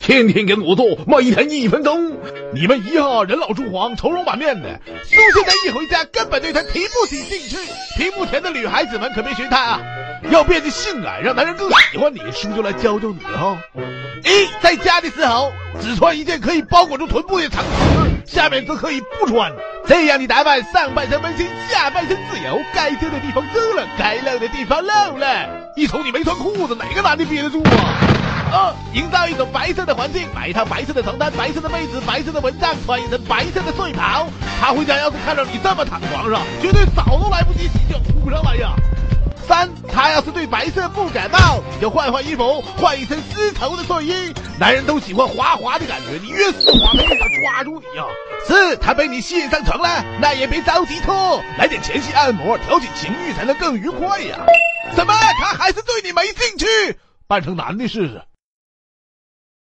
天天跟我做，每天一分钟。你们一样人老珠黄、愁容满面的，苏现在一回家根本对他提不起兴趣。屏幕前的女孩子们可别学他啊！要变得性感，让男人更喜欢你，叔就来教教你哈。一，在家的时候只穿一件可以包裹住臀部的长裤，下面则可以不穿。这样的打扮，上半身温馨，下半身自由，该遮的地方遮了，该露的地方露了。一瞅你没穿裤子，哪个男的憋得住啊？二，营造一种白色的环境，买一套白色的床单，白色的被子，白色的蚊帐，穿一身白色的睡袍。他回家要是看到你这么躺床上，绝对早都来不及洗就扑上来呀。三，他要是对白色不感冒，你就换换衣服，换一身丝绸的睡衣。男人都喜欢滑滑的感觉，你越丝滑，他越想抓住你呀。四，他被你吸引上床了，那也别着急脱，来点前戏按摩，调起情欲才能更愉快呀。什么？他还是对你没兴趣？扮成男的试试。